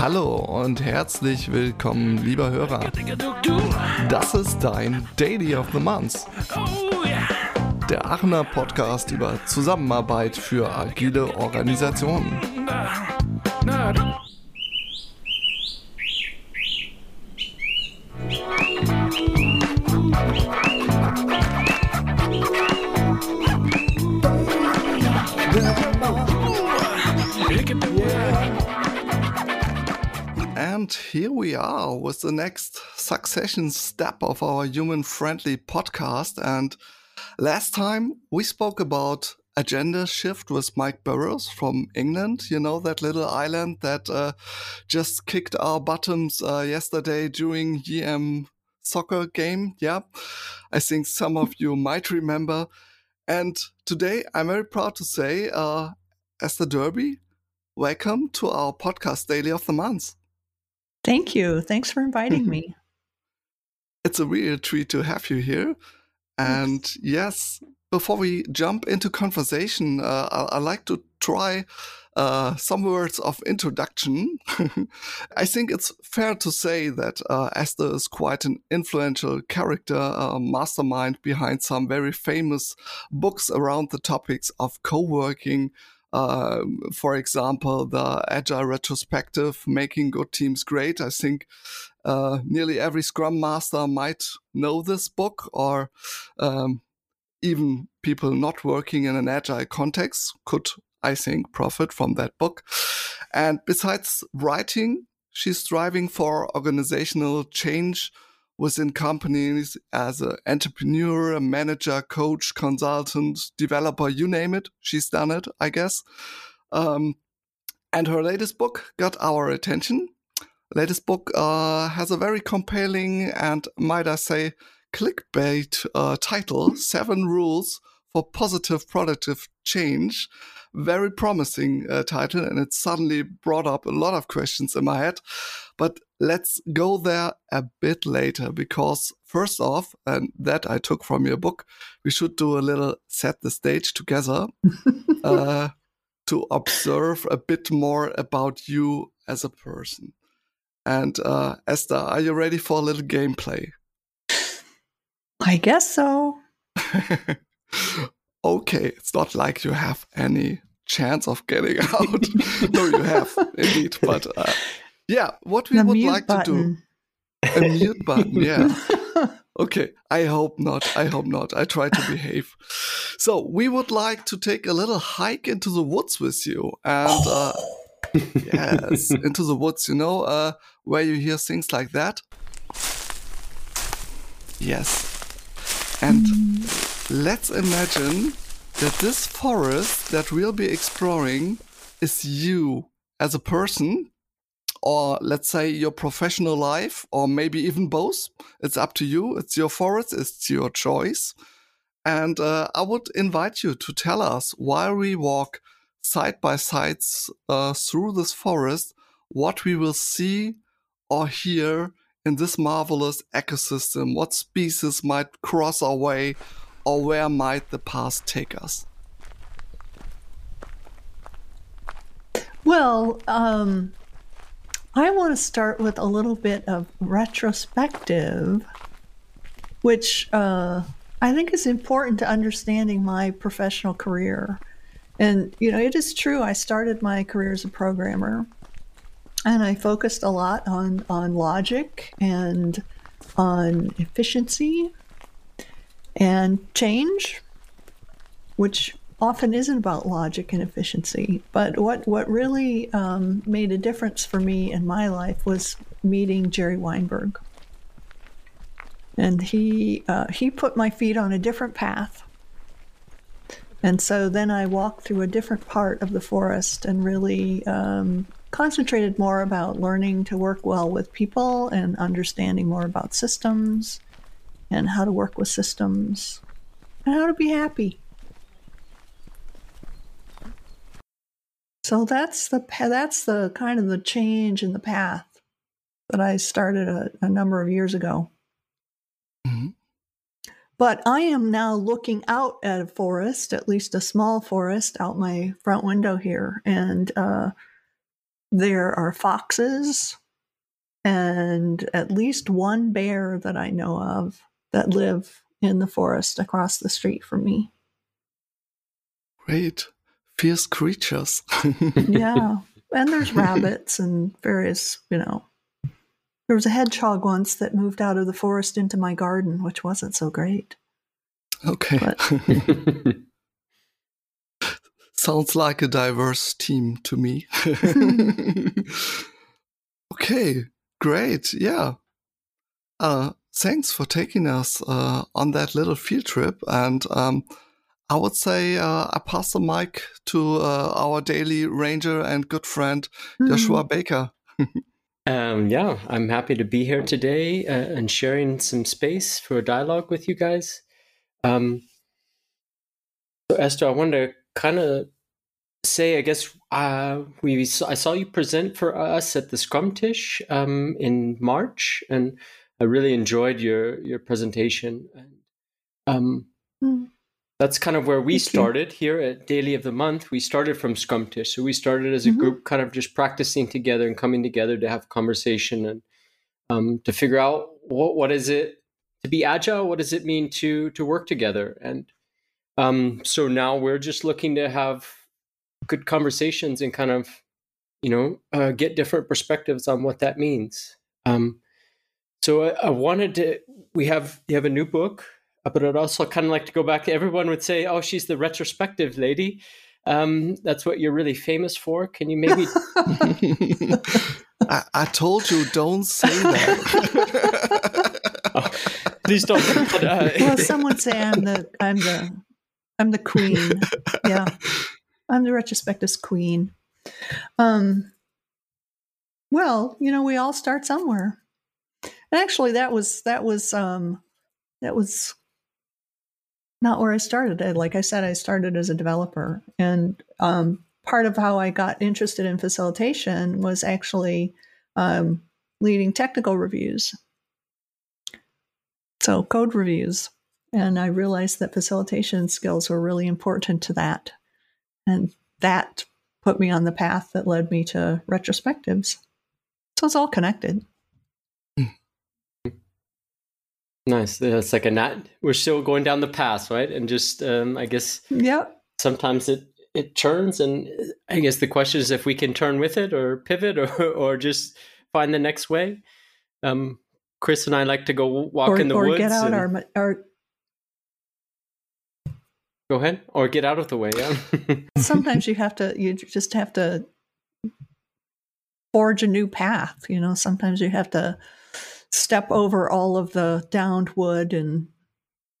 Hallo und herzlich willkommen, lieber Hörer. Das ist dein Daily of the Month. Der Aachener Podcast über Zusammenarbeit für agile Organisationen. And here we are with the next succession step of our human friendly podcast. And last time we spoke about Agendashift with Mike Burrows from England. You know, that little island that uh, just kicked our bottoms uh, yesterday during EM soccer game. Yeah, I think some of you might remember. And today I'm very proud to say, uh, Esther Derby, welcome to our podcast Daily of the Month. Thank you. Thanks for inviting me. It's a real treat to have you here. And Thanks. yes, before we jump into conversation, uh, I, I like to try uh, some words of introduction. I think it's fair to say that uh, Esther is quite an influential character, a mastermind behind some very famous books around the topics of co working, um, for example, the Agile Retrospective, Making Good Teams Great. I think uh, nearly every Scrum Master might know this book, or um, even people not working in an Agile context could, I think, profit from that book. And besides writing, she's striving for organizational change within companies as an entrepreneur, a manager, coach, consultant, developer, you name it. She's done it, I guess. Um, and her latest book got our attention. Latest book uh, has a very compelling and, might I say, clickbait uh, title Seven Rules for Positive Productive Change. Very promising uh, title, and it suddenly brought up a lot of questions in my head. But let's go there a bit later because, first off, and that I took from your book, we should do a little set the stage together uh, to observe a bit more about you as a person. And uh, Esther, are you ready for a little gameplay? I guess so. okay, it's not like you have any chance of getting out. no, you have indeed, but uh, yeah, what we the would like button. to do. A mute button, yeah. Okay, I hope not. I hope not. I try to behave. So, we would like to take a little hike into the woods with you. And, uh, yes, into the woods, you know, uh, where you hear things like that. Yes. And let's imagine that this forest that we'll be exploring is you as a person or let's say your professional life, or maybe even both. It's up to you. It's your forest. It's your choice. And uh, I would invite you to tell us while we walk side by side uh, through this forest what we will see or hear in this marvelous ecosystem. What species might cross our way, or where might the past take us? Well, um, I want to start with a little bit of retrospective, which uh, I think is important to understanding my professional career. And, you know, it is true, I started my career as a programmer and I focused a lot on, on logic and on efficiency and change, which often isn't about logic and efficiency. But what, what really um, made a difference for me in my life was meeting Jerry Weinberg. And he, uh, he put my feet on a different path. And so then I walked through a different part of the forest and really um, concentrated more about learning to work well with people and understanding more about systems and how to work with systems and how to be happy. So that's the that's the kind of the change in the path that I started a, a number of years ago. Mm-hmm. But I am now looking out at a forest, at least a small forest, out my front window here, and uh, there are foxes and at least one bear that I know of that live in the forest across the street from me. Great. Fierce creatures. yeah. And there's rabbits and various, you know. There was a hedgehog once that moved out of the forest into my garden, which wasn't so great. Okay. Sounds like a diverse team to me. okay, great. Yeah. Uh, thanks for taking us uh, on that little field trip. And um, I would say uh, I pass the mic to uh, our daily ranger and good friend, mm. Joshua Baker. um, yeah, I'm happy to be here today uh, and sharing some space for a dialogue with you guys. Um, so, Esther, I wanted to kind of say, I guess uh, we I saw you present for us at the Scrumtisch um, in March, and I really enjoyed your your presentation. And um, mm. that's kind of where we Thank started you. here at Daily of the Month. We started from Scrumtisch, so we started as a mm-hmm. group, kind of just practicing together and coming together to have conversation and um, to figure out what what is it to be agile. What does it mean to to work together? And um, so now we're just looking to have good conversations and kind of you know uh, get different perspectives on what that means. Um, so I, I, wanted to. We have you have a new book, uh, but I'd also kind of like to go back. Everyone would say, "Oh, she's the retrospective lady." Um, that's what you're really famous for. Can you maybe? I, I, told you, don't say that. oh, please don't. Uh, well, some would say I'm the I'm the I'm the queen. Yeah, I'm the retrospective's queen. Um. Well, you know, we all start somewhere. And actually, that was that was um, that was not where I started. Like I said, I started as a developer, and um, part of how I got interested in facilitation was actually um, leading technical reviews, so code reviews, and I realized that facilitation skills were really important to that, and that put me on the path that led me to retrospectives. So it's all connected. Nice. It's like a nat. We're still going down the path, right? And just, um, I guess, yeah. Sometimes it it turns, and I guess the question is if we can turn with it, or pivot, or or just find the next way. Um, Chris and I like to go walk or, in the or woods. Or get out our, our. Go ahead, or get out of the way. Yeah. Sometimes you have to. You just have to forge a new path. You know, sometimes you have to step over all of the downed wood and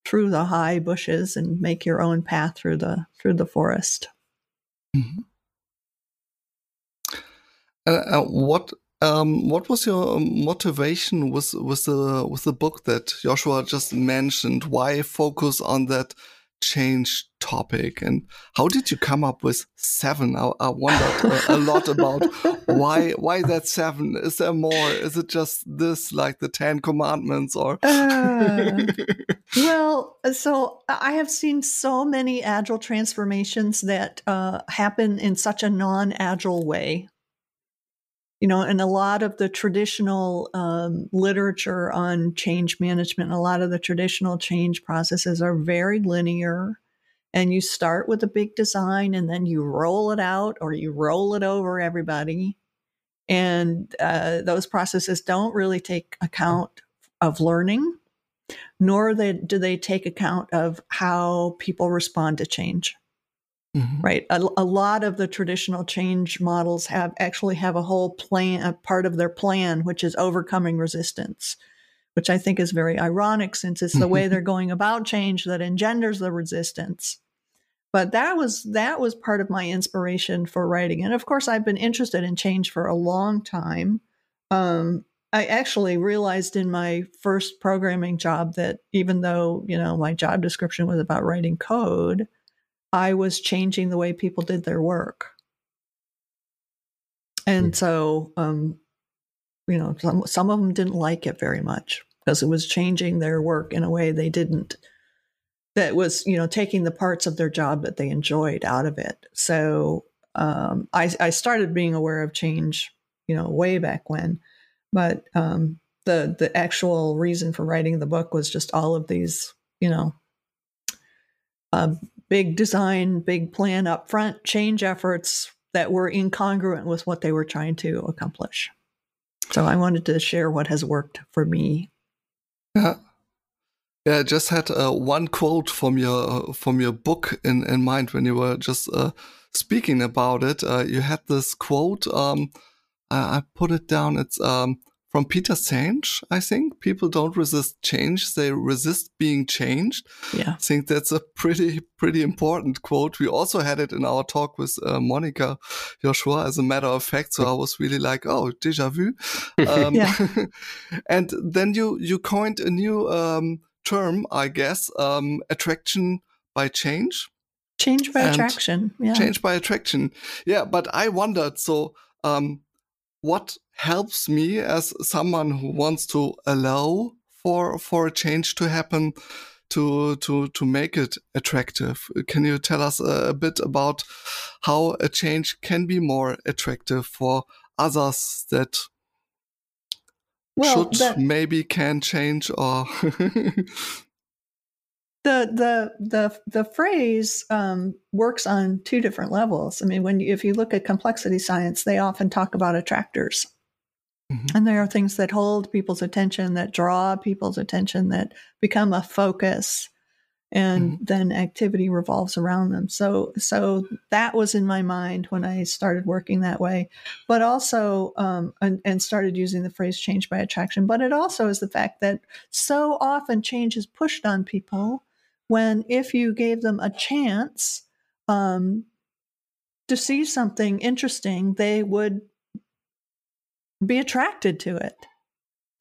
through the high bushes and make your own path through the through the forest. Mm-hmm. Uh, uh, what um, what was your motivation with with the with the book that Joshua just mentioned? Why focus on that change topic and how did you come up with seven? I, I wondered a, a, lot about why why that seven? Is there more? Is it just this like the 10 commandments or? Uh, well so i have seen so many agile transformations that uh, happen in such a non-agile way you know, and a lot of the traditional um, literature on change management, a lot of the traditional change processes are very linear. And you start with a big design and then you roll it out or you roll it over everybody. And uh, those processes don't really take account of learning, nor they, do they take account of how people respond to change. Mm-hmm. Right. A, a, lot of the traditional change models have actually have a whole plan, a part of their plan, which is overcoming resistance, which I think is very ironic since it's the way they're going about change that engenders the resistance. But that was that was part of my inspiration for writing. And of course, I've been interested in change for a long time. Um, I actually realized in my first programming job that even though you know my job description was about writing code, I was changing the way people did their work. And hmm. so, um, you know, some, some of them didn't like it very much because it was changing their work in a way they didn't, that was, you know, taking the parts of their job that they enjoyed out of it. So, um, I, I started being aware of change, you know, way back when, but um, the the actual reason for writing the book was just all of these, you know, uh, big design, big plan up front change efforts that were incongruent with what they were trying to accomplish. So I wanted to share what has worked for me. Yeah. Yeah, I just had uh, one quote from your from your book in, in mind when you were just uh, speaking about it. Uh, you had this quote. Um, I, I, put it down. It's um, from Peter Senge, I think. People don't resist change, they resist being changed. Yeah. I think that's a pretty, pretty important quote. We also had it in our talk with uh, Monica Joshua, as a matter of fact. So I was really like, oh, deja vu. Um, yeah. and then you, you coined a new um, term, I guess, um, attraction by change. Change by attraction. Yeah. Change by attraction. Yeah. But I wondered, so, um, what helps me as someone who wants to allow for for a change to happen to to to make it attractive can you tell us a, a bit about how a change can be more attractive for others that well, should that, maybe can change or the the the the phrase um, works on two different levels. I mean, when you, if you look at complexity science, they often talk about attractors, mm-hmm. and there are things that hold people's attention, that draw people's attention, that become a focus, and mm-hmm. then activity revolves around them. So, so that was in my mind when I started working that way, but also um, and, and started using the phrase "change by attraction." But it also is the fact that so often change is pushed on people when if you gave them a chance um, to see something interesting, they would be attracted to it.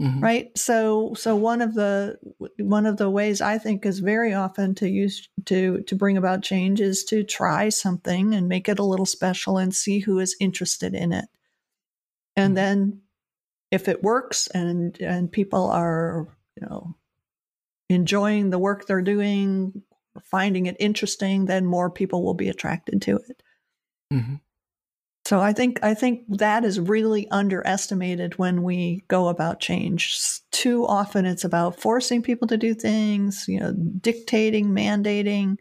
Mm-hmm. right so so one of the one of the ways i think is very often to use to to bring about change is to try something and make it a little special and see who is interested in it and mm-hmm. then if it works and and people are you know enjoying the work they're doing finding it interesting then more people will be attracted to it mm-hmm. So I think I think that is really underestimated when we go about change. Too often it's about forcing people to do things, you know, dictating, mandating.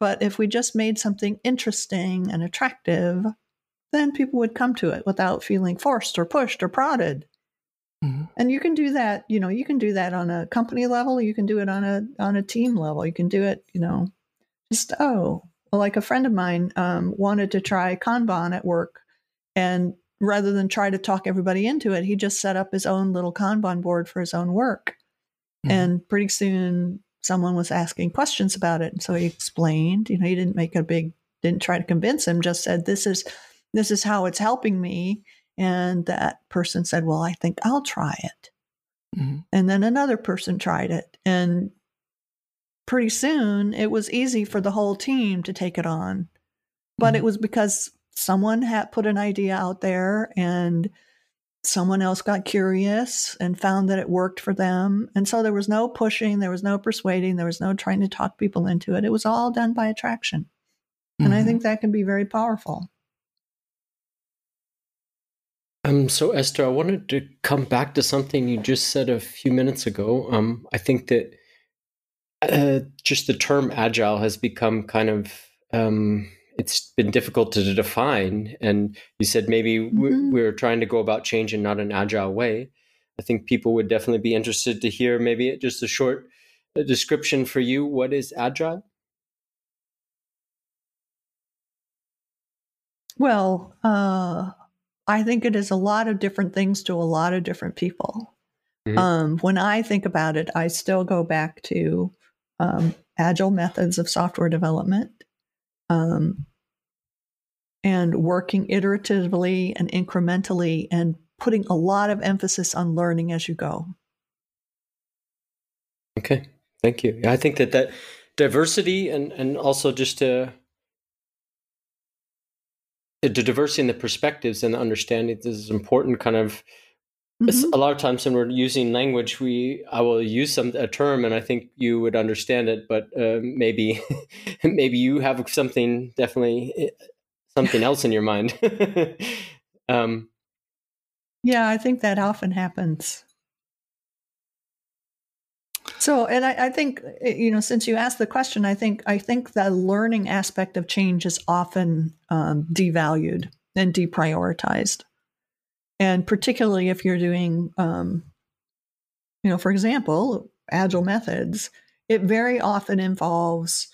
But if we just made something interesting and attractive, then people would come to it without feeling forced or pushed or prodded. Mm-hmm. And you can do that, you know, you can do that on a company level, you can do it on a on a team level. You can do it, you know, just oh, like a friend of mine um, wanted to try Kanban at work and rather than try to talk everybody into it, he just set up his own little Kanban board for his own work. Mm-hmm. And pretty soon someone was asking questions about it. And so he explained, you know, he didn't make a big, didn't try to convince him, just said, this is, this is how it's helping me. And that person said, well, I think I'll try it. Mm-hmm. And then another person tried it. And pretty soon it was easy for the whole team to take it on. But mm-hmm. it was because someone had put an idea out there and someone else got curious and found that it worked for them. And so there was no pushing, there was no persuading, there was no trying to talk people into it. It was all done by attraction. Mm-hmm. And I mm-hmm. think that can be very powerful. Um, so Esther, I wanted to come back to something you just said a few minutes ago. Um, I think that uh, just the term agile has become kind of um, it's been difficult to define. And you said maybe mm-hmm. we're trying to go about change in not an agile way. I think people would definitely be interested to hear maybe just a short description for you. What is agile? Well, uh, I think it is a lot of different things to a lot of different people. Mm-hmm. Um, when I think about it, I still go back to um, agile methods of software development um, and working iteratively and incrementally and putting a lot of emphasis on learning as you go. Okay, thank you. I think that that diversity and and also just to the diversity in the perspectives and the understanding this is important kind of Mm-hmm. a lot of times when we're using language we i will use some a term and i think you would understand it but uh, maybe maybe you have something definitely eh, something else in your mind. um, yeah, I think that often happens. So, and I, I, think eh, you know, since you asked the question, I think I think the learning aspect of change is often um, devalued and deprioritized, and particularly if you're doing, um, you know, for example, agile methods, it very often involves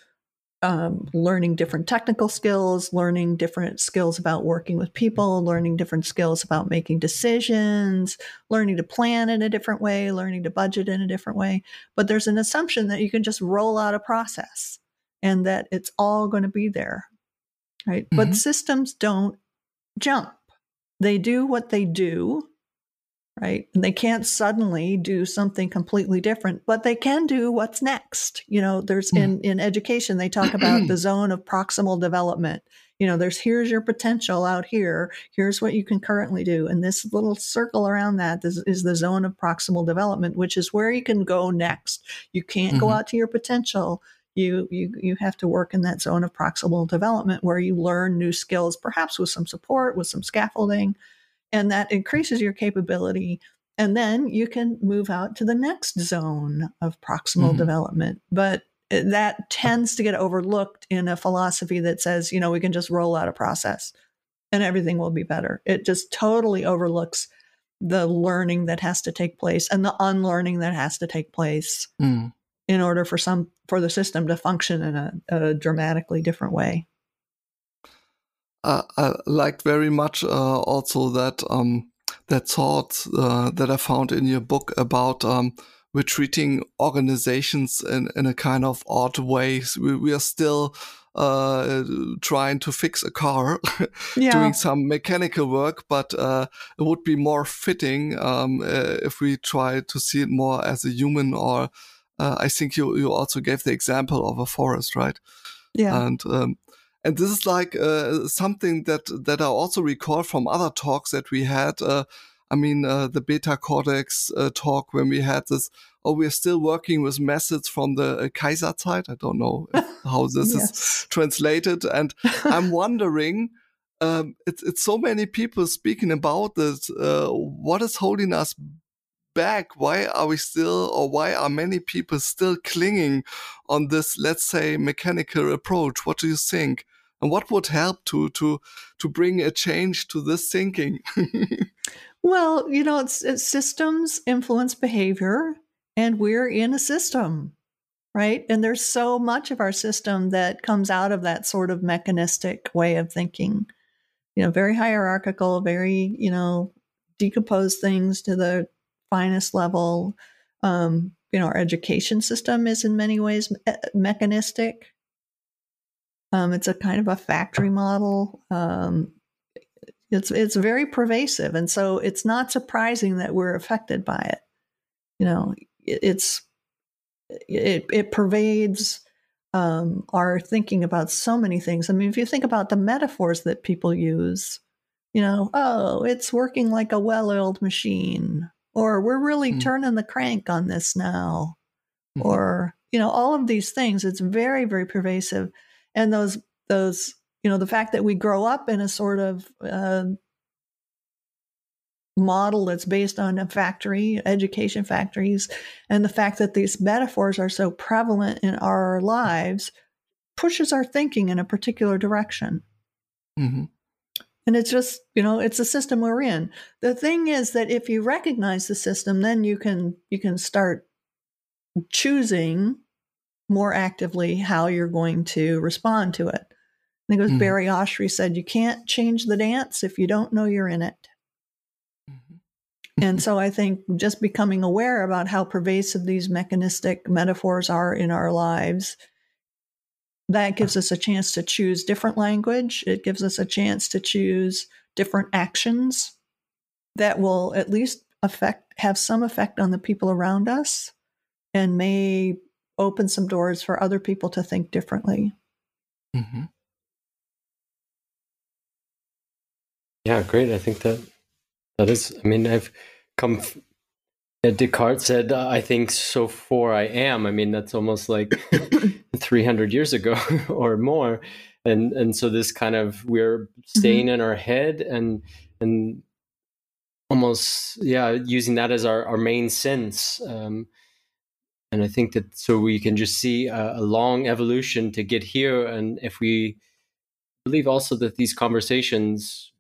um, learning different technical skills, learning different skills about working with people, learning different skills about making decisions, learning to plan in a different way, learning to budget in a different way. But there's an assumption that you can just roll out a process and that it's all going to be there. Right. Mm-hmm. But systems don't jump, they do what they do right? And they can't suddenly do something completely different, but they can do what's next. You know, there's mm. in, in education, they talk about the zone of proximal development. You know, there's here's your potential out here. Here's what you can currently do. And this little circle around that is, is the zone of proximal development, which is where you can go next. You can't mm-hmm. go out to your potential. You, you you have to work in that zone of proximal development where you learn new skills, perhaps with some support, with some scaffolding, and that increases your capability and then you can move out to the next zone of proximal mm-hmm. development but that tends to get overlooked in a philosophy that says you know we can just roll out a process and everything will be better it just totally overlooks the learning that has to take place and the unlearning that has to take place mm. in order for some for the system to function in a, a dramatically different way uh, I liked very much uh, also that um, that thought uh, that I found in your book about um, we're treating organizations in, in a kind of odd way. We, we are still uh, trying to fix a car, yeah. doing some mechanical work, but uh, it would be more fitting um, uh, if we try to see it more as a human. Or I think you you also gave the example of a forest, right? Yeah, and um, and this is like uh, something that that I also recall from other talks that we had. Uh, I mean, uh, the Beta Codex uh, talk when we had this. Oh, we're still working with methods from the uh, Kaiserzeit. I don't know how this yes. is translated, and I'm wondering. Um, it's it's so many people speaking about this. Uh, what is holding us back? Why are we still, or why are many people still clinging on this, let's say, mechanical approach? What do you think? and what would help to to to bring a change to this thinking well you know it's, it's, systems influence behavior and we're in a system right and there's so much of our system that comes out of that sort of mechanistic way of thinking you know very hierarchical very you know decompose things to the finest level um, you know our education system is in many ways me- mechanistic um, it's a kind of a factory model. Um, it's it's very pervasive, and so it's not surprising that we're affected by it. You know, it, it's it it pervades um, our thinking about so many things. I mean, if you think about the metaphors that people use, you know, oh, it's working like a well-oiled machine, or we're really mm. turning the crank on this now, mm-hmm. or you know, all of these things. It's very very pervasive and those those you know the fact that we grow up in a sort of uh, model that's based on a factory education factories and the fact that these metaphors are so prevalent in our lives pushes our thinking in a particular direction mm-hmm. And it's just you know it's a system we're in the thing is that if you recognize the system then you can you can start choosing more actively how you're going to respond to it. I think it was mm-hmm. Barry Oshry said, You can't change the dance if you don't know you're in it. Mm-hmm. and so I think just becoming aware about how pervasive these mechanistic metaphors are in our lives, that gives us a chance to choose different language. It gives us a chance to choose different actions that will at least affect have some effect on the people around us and may open some doors for other people to think differently. Mm-hmm. Yeah, great. I think that that is. I mean, I've come. Descartes said, "I think so. For I am." I mean, that's almost like three hundred years ago or more. and and so this kind of we're staying Mm-hmm. in our head and and almost yeah using that as our, our main sense um, and i think that so we can just see a, a long evolution to get here and if we believe also that these conversations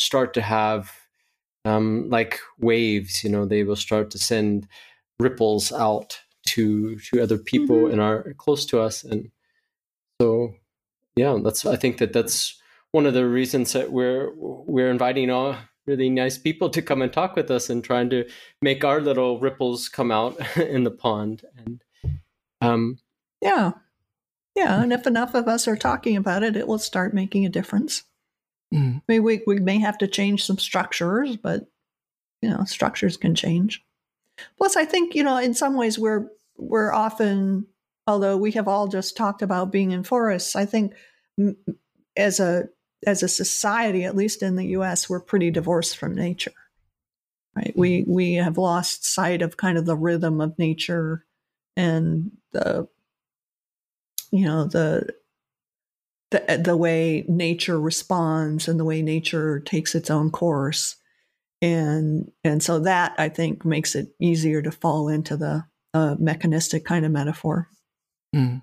start to have um, like waves you know they will start to send ripples out to to other people Mhm. in our close to us and so yeah that's i think that that's one of the reasons that we're we're inviting all really nice people to come and talk with us and trying to make our little ripples come out in the pond and um Yeah. Yeah. And if enough of us are talking about it, it will start making a difference. Mm. I mean, we, we may have to change some structures, but, you know, structures can change. Plus, I think, you know, in some ways we're, we're often, although we have all just talked about being in forests, I think as a, as a society, at least in the U.S., we're pretty divorced from nature. Right? We mm-hmm. we have lost sight of kind of the rhythm of nature and the you know the the the way nature responds and the way nature takes its own course and and so that i think makes it easier to fall into the uh, mechanistic kind of metaphor Mm.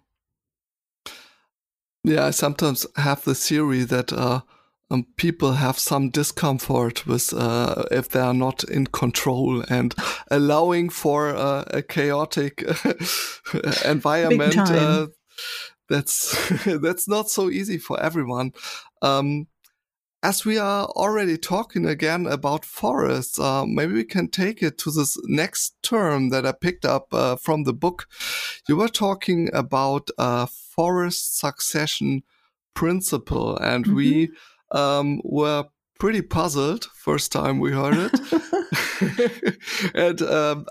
Yeah, I sometimes have the theory that uh, um, people have some discomfort with uh, if they are not in control and allowing for uh, a chaotic environment. Uh, that's that's not so easy for everyone. Um, as we are already talking again about forests, uh, maybe we can take it to this next term that I picked up uh, from the book. You were talking about a forest succession principle, and we um, were pretty puzzled first time we heard it. and um,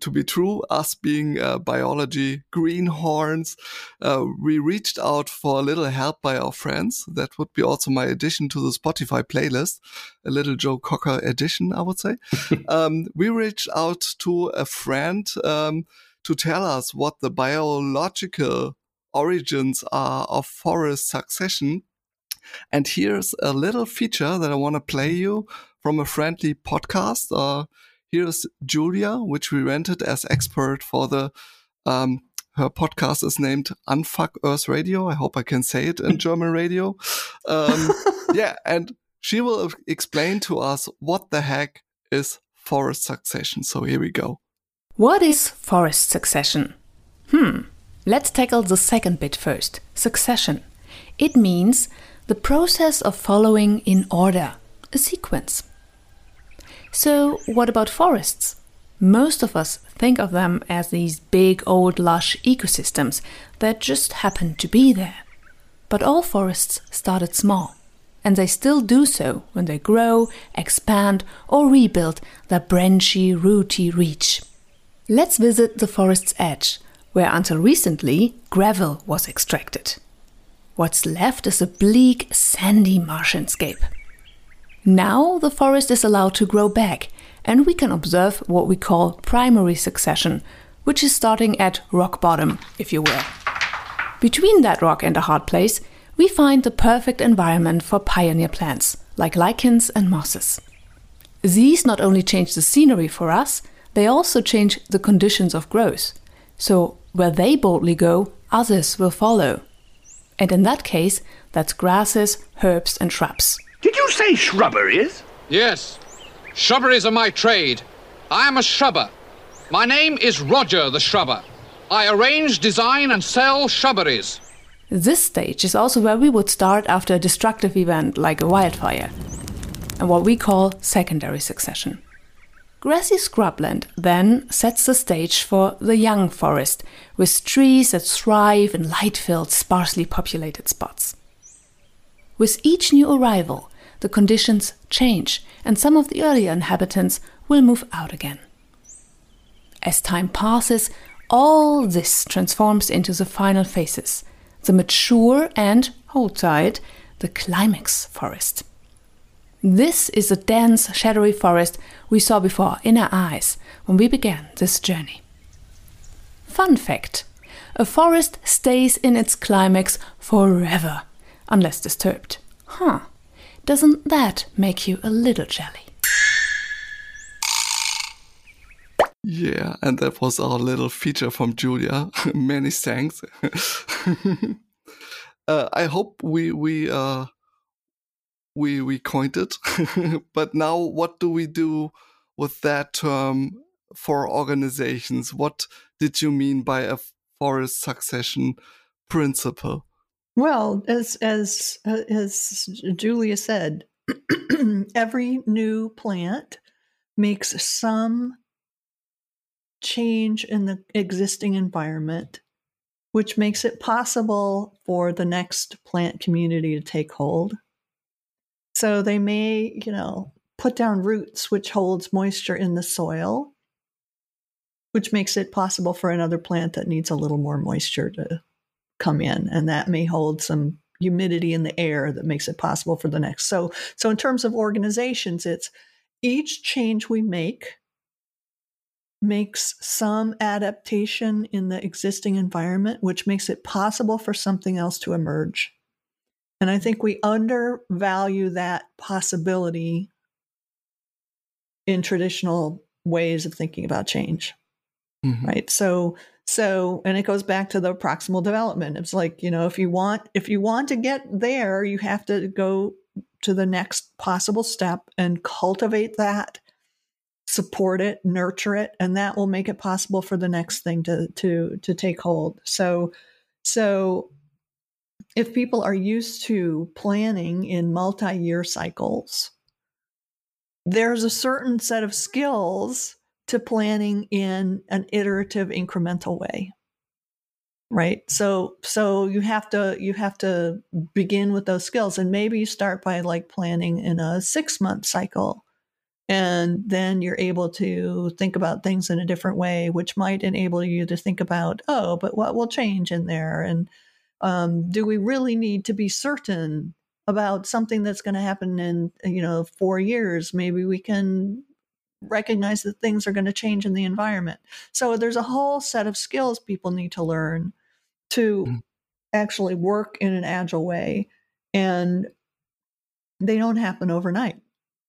to be true, us being uh, biology greenhorns, uh, we reached out for a little help by our friends. That would be also my addition to the Spotify playlist, a little Joe Cocker edition, I would say. um, we reached out to a friend um, to tell us what the biological origins are of forest succession. And here's a little feature that I want to play you from a friendly podcast. Uh, here's Julia, which we rented as expert for the. Um, her podcast is named Unfuck Earth Radio. I hope I can say it in German radio. Um, yeah, and she will explain to us what the heck is forest succession. So here we go. What is forest succession? Hmm, let's tackle the second bit first succession. It means the process of following in order, a sequence. So, what about forests? Most of us think of them as these big, old, lush ecosystems that just happen to be there. But all forests started small, and they still do so when they grow, expand, or rebuild their branchy, rooty reach. Let's visit the forest's edge, where until recently gravel was extracted. What's left is a bleak, sandy marshanscape. Now the forest is allowed to grow back, and we can observe what we call primary succession, which is starting at rock bottom, if you will. Between that rock and a hard place, we find the perfect environment for pioneer plants, like lichens and mosses. These not only change the scenery for us, they also change the conditions of growth. So, where they boldly go, others will follow. And in that case, that's grasses, herbs, and shrubs. Did you say shrubberies? Yes. Shrubberies are my trade. I am a shrubber. My name is Roger the Shrubber. I arrange, design, and sell shrubberies. This stage is also where we would start after a destructive event like a wildfire, and what we call secondary succession. Grassy scrubland then sets the stage for the young forest, with trees that thrive in light filled, sparsely populated spots. With each new arrival, the conditions change, and some of the earlier inhabitants will move out again. As time passes, all this transforms into the final phases the mature and, hold tight, the climax forest. This is the dense, shadowy forest we saw before in our eyes when we began this journey. Fun fact a forest stays in its climax forever, unless disturbed. Huh. Doesn't that make you a little jelly? Yeah, and that was our little feature from Julia. Many thanks. uh, I hope we we uh, we we coined it. but now, what do we do with that term for organizations? What did you mean by a forest succession principle? Well, as as uh, as Julia said, every new plant makes some change in the existing environment, which makes it possible for the next plant community to take hold. So they may, you know, put down roots which holds moisture in the soil, which makes it possible for another plant that needs a little more moisture to come in, and that may hold some humidity in the air that makes it possible for the next. So, so in terms of organizations, it's each change we make makes some adaptation in the existing environment, which makes it possible for something else to emerge. And I think we undervalue that possibility in traditional ways of thinking about change. Mm-hmm. Right. So, so, and it goes back to the proximal development. It's like, you know, if you want, if you want to get there, you have to go to the next possible step and cultivate that support it, nurture it, and that will make it possible for the next thing to to to take hold. So so if people are used to planning in multi-year cycles, there's a certain set of skills to planning in an iterative incremental way right so so you have to you have to begin with those skills and maybe you start by like planning in a 6 month cycle and then you're able to think about things in a different way, which might enable you to think about, oh, but what will change in there? And um, do we really need to be certain about something that's going to happen in, you know, four years? Maybe we can recognize that things are going to change in the environment. So there's a whole set of skills people need to learn to mm-hmm. actually work in an agile way. And they don't happen overnight.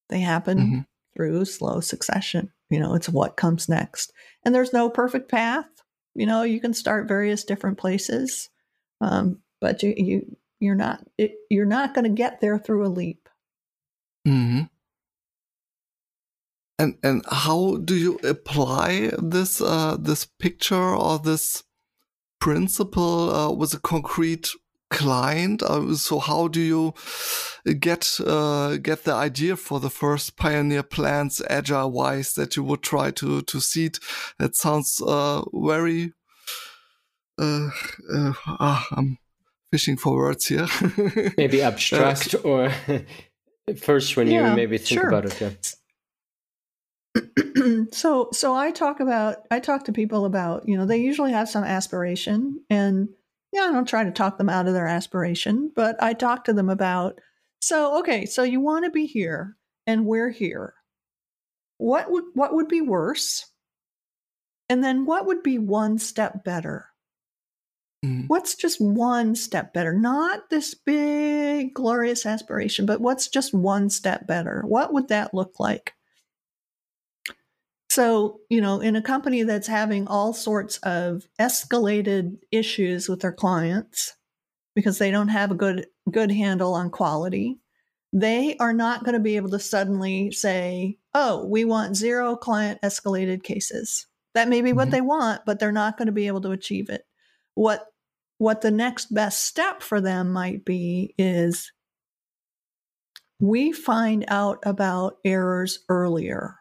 They happen mm-hmm through slow succession. You know, it's what comes next. And there's no perfect path. You know, you can start various different places, um, but you you you're not it, you're not going to get there through a leap. Hmm. And and how do you apply this uh, this picture or this principle uh, with a concrete client? Uh, so how do you get uh, get the idea for the first pioneer plants agile wise that you would try to to seed? That sounds uh, very. Uh, uh, ah, I'm fishing for words here. maybe abstract or first when yeah, you maybe think sure. about it. Yeah. so so I talk about I talk to people about you know they usually have some aspiration and yeah, I don't try to talk them out of their aspiration, but I talk to them about so okay, so you want to be here and we're here. What would what would be worse? And then what would be one step better? Mm. What's just one step better? Not this big glorious aspiration, but what's just one step better? What would that look like? So, you know, in a company that's having all sorts of escalated issues with their clients because they don't have a good good handle on quality, they are not going to be able to suddenly say, "Oh, we want zero client escalated cases." That may be mm-hmm. what they want, but they're not going to be able to achieve it. What what the next best step for them might be is we find out about errors earlier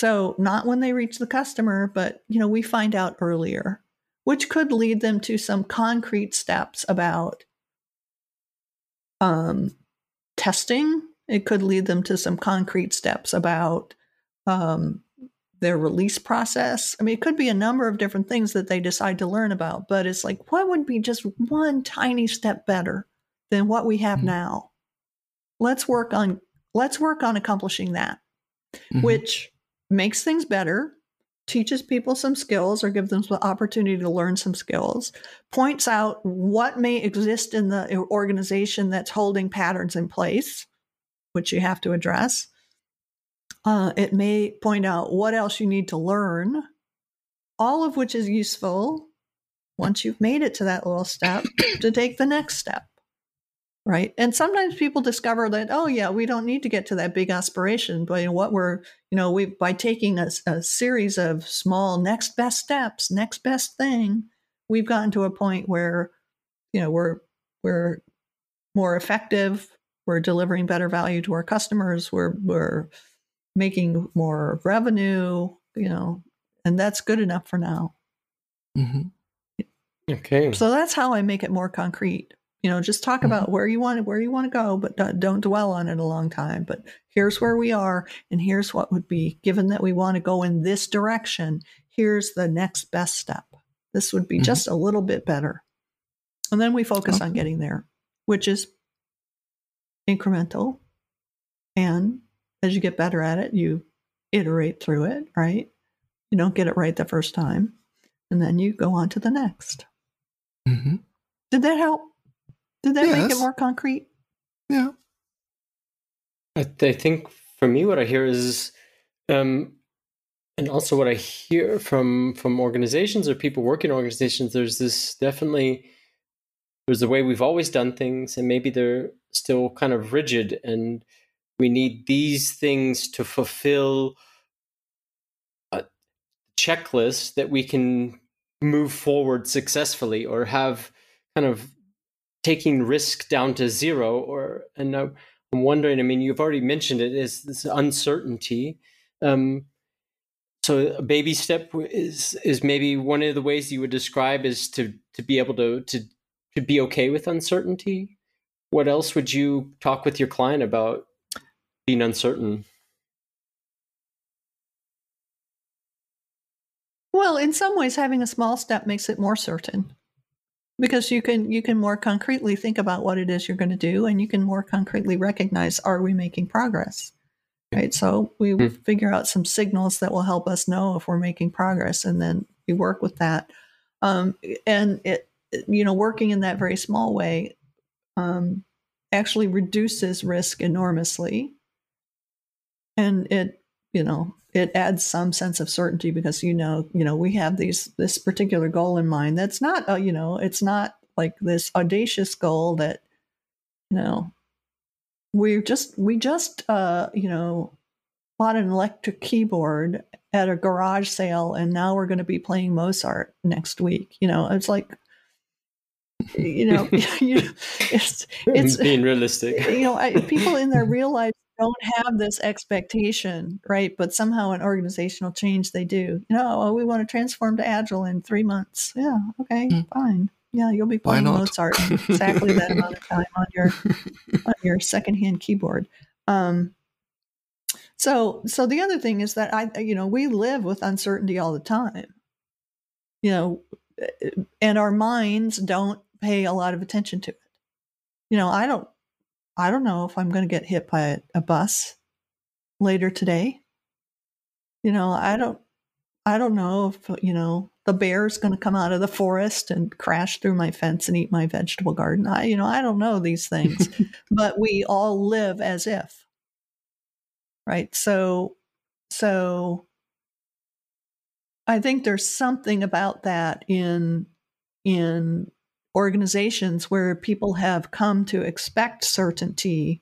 so not when they reach the customer, but you know, we find out earlier, which could lead them to some concrete steps about um, testing. It could lead them to some concrete steps about um, their release process. I mean, it could be a number of different things that they decide to learn about, but it's like, what would be just one tiny step better than what we have mm-hmm. now? Let's work on let's work on accomplishing that. Mm-hmm. Which makes things better teaches people some skills or gives them the opportunity to learn some skills, points out what may exist in the organization that's holding patterns in place, which you have to address. Uh, it may point out what else you need to learn, all of which is useful once you've made it to that little step to take the next step right and sometimes people discover that oh yeah we don't need to get to that big aspiration but what we're you know we by taking a, a, series of small next best steps next best thing we've gotten to a point where you know we're we're more effective we're delivering better value to our customers we're we're making more revenue you know and that's good enough for now. Hmm Okay. so that's how i make it more concrete you know just talk about where you want where you want to go but don't, don't dwell on it a long time. But here's where we are and here's what would be given that we want to go in this direction here's the next best step. This would be Mhm. just a little bit better. And then we focus on getting there which is incremental and as you get better at it you iterate through it right? You don't get it right the first time and then you go on to the next. Hmm did that help did that make it more concrete Yeah. I, I think for me, what I hear is, um, and also what I hear from from organizations or people working in organizations, there's this definitely there's the way we've always done things, and maybe they're still kind of rigid, and we need these things to fulfill a checklist that we can move forward successfully or have kind of taking risk down to zero or and I'm wondering. I mean, you've already mentioned it is this uncertainty. Um, so a baby step is is maybe one of the ways you would describe is to to be able to to to be okay with uncertainty. What else would you talk with your client about being uncertain? Well, in some ways, having a small step makes it more certain because you can you can more concretely think about what it is you're going to do, and you can more concretely recognize are we making progress, right? So we Hmm. figure out some signals that will help us know if we're making progress, and then we work with that. Um, and it you know working in that very small way um, actually reduces risk enormously, and it you know it adds some sense of certainty because you know you know we have these this particular goal in mind that's not uh, you know it's not like this audacious goal that you know we're just we just uh you know bought an electric keyboard at a garage sale and now we're going to be playing mozart next week you know it's like you know you, it's it's being realistic. you know I, people in their real life don't have this expectation right but somehow in organizational change they do. You know oh, we want to transform to agile in three months. Yeah okay Mm. fine. Yeah you'll be playing mozart exactly that amount of time on your on your secondhand keyboard. Um so so the other thing is that i you know we live with uncertainty all the time. You know and our minds don't pay a lot of attention to it. You know i don't i don't know if i'm going to get hit by a, a bus later today. You know i don't i don't know if you know the bear's going to come out of the forest and crash through my fence and eat my vegetable garden. I you know i don't know these things but we all live as if. Right? So so i think there's something about that in in organizations where people have come to expect certainty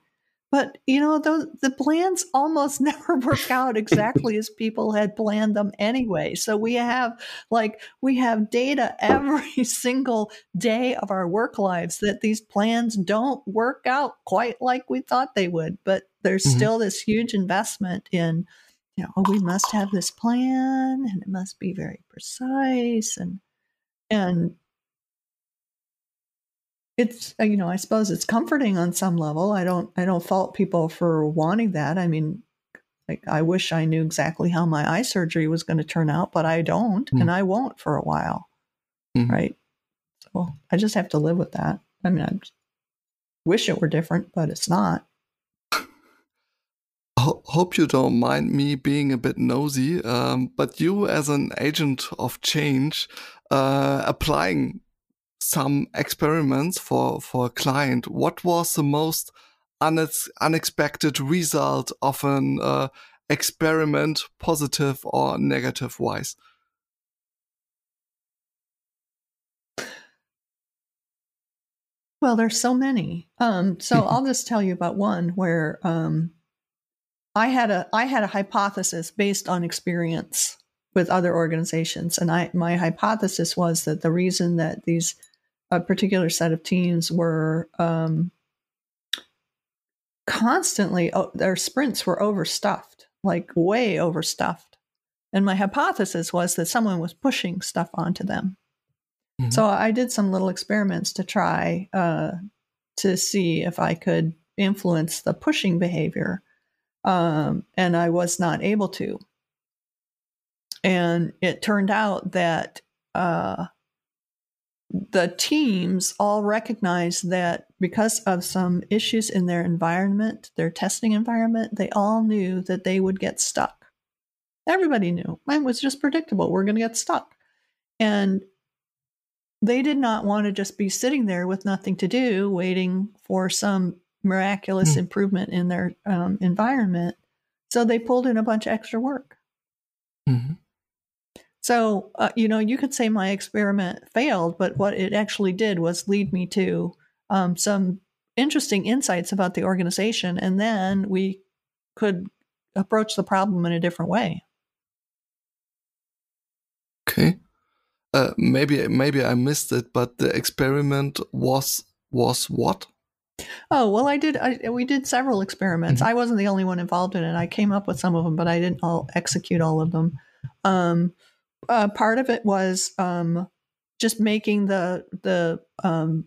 but you know the, the plans almost never work out exactly as people had planned them anyway so we have like we have data every single day of our work lives that these plans don't work out quite like we thought they would but there's Mhm. still this huge investment in you know oh, we must have this plan and it must be very precise and and it's uh, you know i suppose it's comforting on some level. I don't i don't fault people for wanting that. I mean like i wish i knew exactly how my eye surgery was going to turn out but i don't Mm. and i won't for a while Mhm. right? So i just have to live with that. I mean i wish it were different but it's not. Ho- hope you don't mind me being a bit nosy, um, but you, as an agent of change, uh, applying some experiments for for a client, what was the most unex- unexpected result of an uh, experiment, positive or negative wise? Well, there's so many. Um, so I'll just tell you about one where um, I had a I had a hypothesis based on experience with other organizations, and I my hypothesis was that the reason that these a particular set of teams were um, constantly oh, their sprints were overstuffed, like way overstuffed, and my hypothesis was that someone was pushing stuff onto them. Mm-hmm. So I did some little experiments to try uh, to see if I could influence the pushing behavior, um, and I was not able to. And it turned out that uh, the teams all recognized that because of some issues in their environment, their testing environment, they all knew that they would get stuck. Everybody knew. It was just predictable. We're going to get stuck. And they did not want to just be sitting there with nothing to do, waiting for some miraculous mm. improvement in their um, environment. So they pulled in a bunch of extra work. Mm-hmm. So, uh, you know, you could say my experiment failed, but what it actually did was lead me to um, some interesting insights about the organization. And then we could approach the problem in a different way. Okay uh, maybe maybe I missed it, but the experiment was was what? Oh well, I did. I, we did several experiments. Mm-hmm. I wasn't the only one involved in it. I came up with some of them, but I didn't all execute all of them. Um, uh, part of it was um, just making the the um,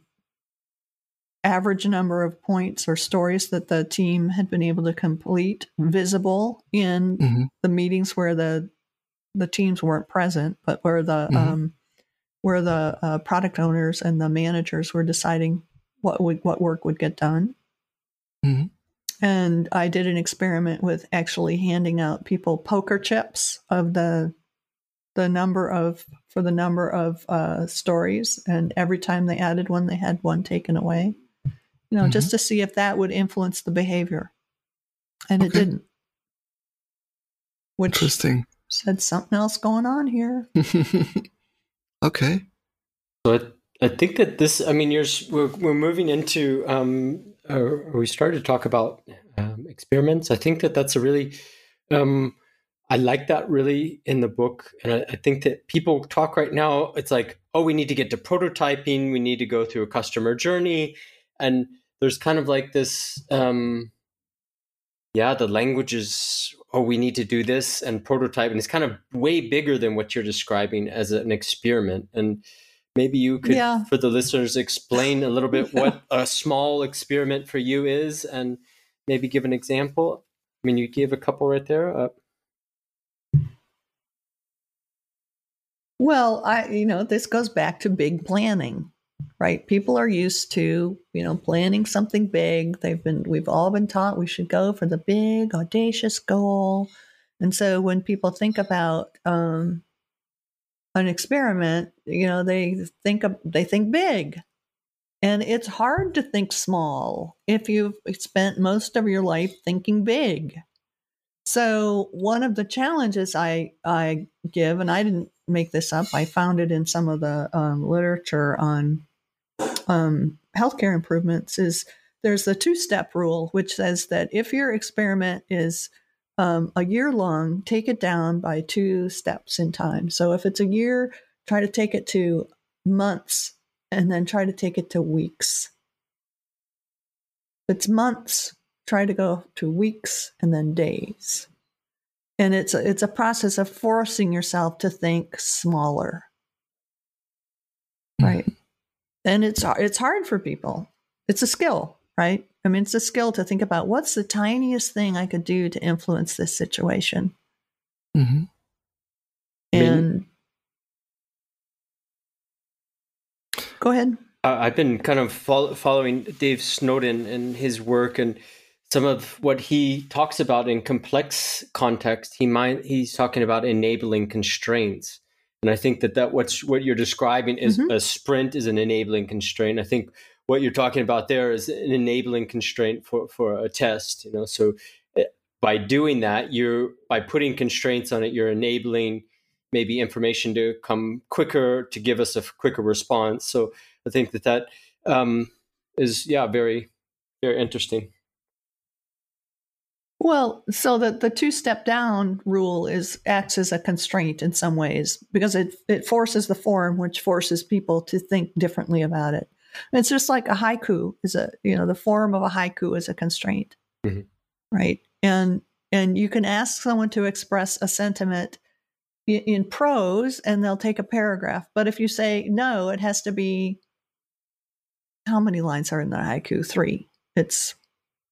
average number of points or stories that the team had been able to complete visible in mm-hmm. the meetings where the the teams weren't present, but where the mm-hmm. um, where the uh, product owners and the managers were deciding what would what work would get done. Mm-hmm. And I did an experiment with actually handing out people poker chips of the the number of for the number of uh, stories, and every time they added one, they had one taken away. You know, mm-hmm. just to see if that would influence the behavior, and okay. it didn't. Which Interesting said something else going on here. okay. So I, I think that this, I mean, you're, we're, we're moving into, um, or we started to talk about um, experiments. I think that that's a really, um, I like that really in the book. And I, I think that people talk right now, it's like, oh, we need to get to prototyping, we need to go through a customer journey. And there's kind of like this, um, yeah, the language is oh, we need to do this and prototype. And it's kind of way bigger than what you're describing as an experiment. And maybe you could, yeah. for the listeners, explain a little bit what a small experiment for you is and maybe give an example. I mean, you gave a couple right there. Uh, well, I, you know, this goes back to big planning right? People are used to, you know, planning something big. They've been, we've all been taught we should go for the big, audacious goal. And so when people think about um, an experiment, you know, they think of, they think big. And it's hard to think small if you've spent most of your life thinking big. So one of the challenges I I give, and I didn't make this up, I found it in some of the um, literature on um, healthcare improvements is there's the two step rule, which says that if your experiment is um, a year long, take it down by two steps in time. So if it's a year, try to take it to months and then try to take it to weeks. If it's months, try to go to weeks and then days. And it's a, it's a process of forcing yourself to think smaller. Right. Mm-hmm and it's it's hard for people. It's a skill, right? I mean, it's a skill to think about what's the tiniest thing I could do to influence this situation. Mm-hmm. And go ahead. I've been kind of follow, following Dave Snowden and his work, and some of what he talks about in complex context, he might he's talking about enabling constraints. And I think that that what's what you're describing is Mhm. a sprint is an enabling constraint. I think what you're talking about there is an enabling constraint for for a test. You know, so eh, by doing that, you're by putting constraints on it, you're enabling maybe information to come quicker to give us a quicker response. So I think that that um, is yeah very very interesting. Well, so the, the two step down rule is acts as a constraint in some ways because it it forces the form, which forces people to think differently about it. And it's just like a haiku is a you know the form of a haiku is a constraint, Mhm. right? And and you can ask someone to express a sentiment i- in prose, and they'll take a paragraph. But if you say no, it has to be how many lines are in the haiku? Three. It's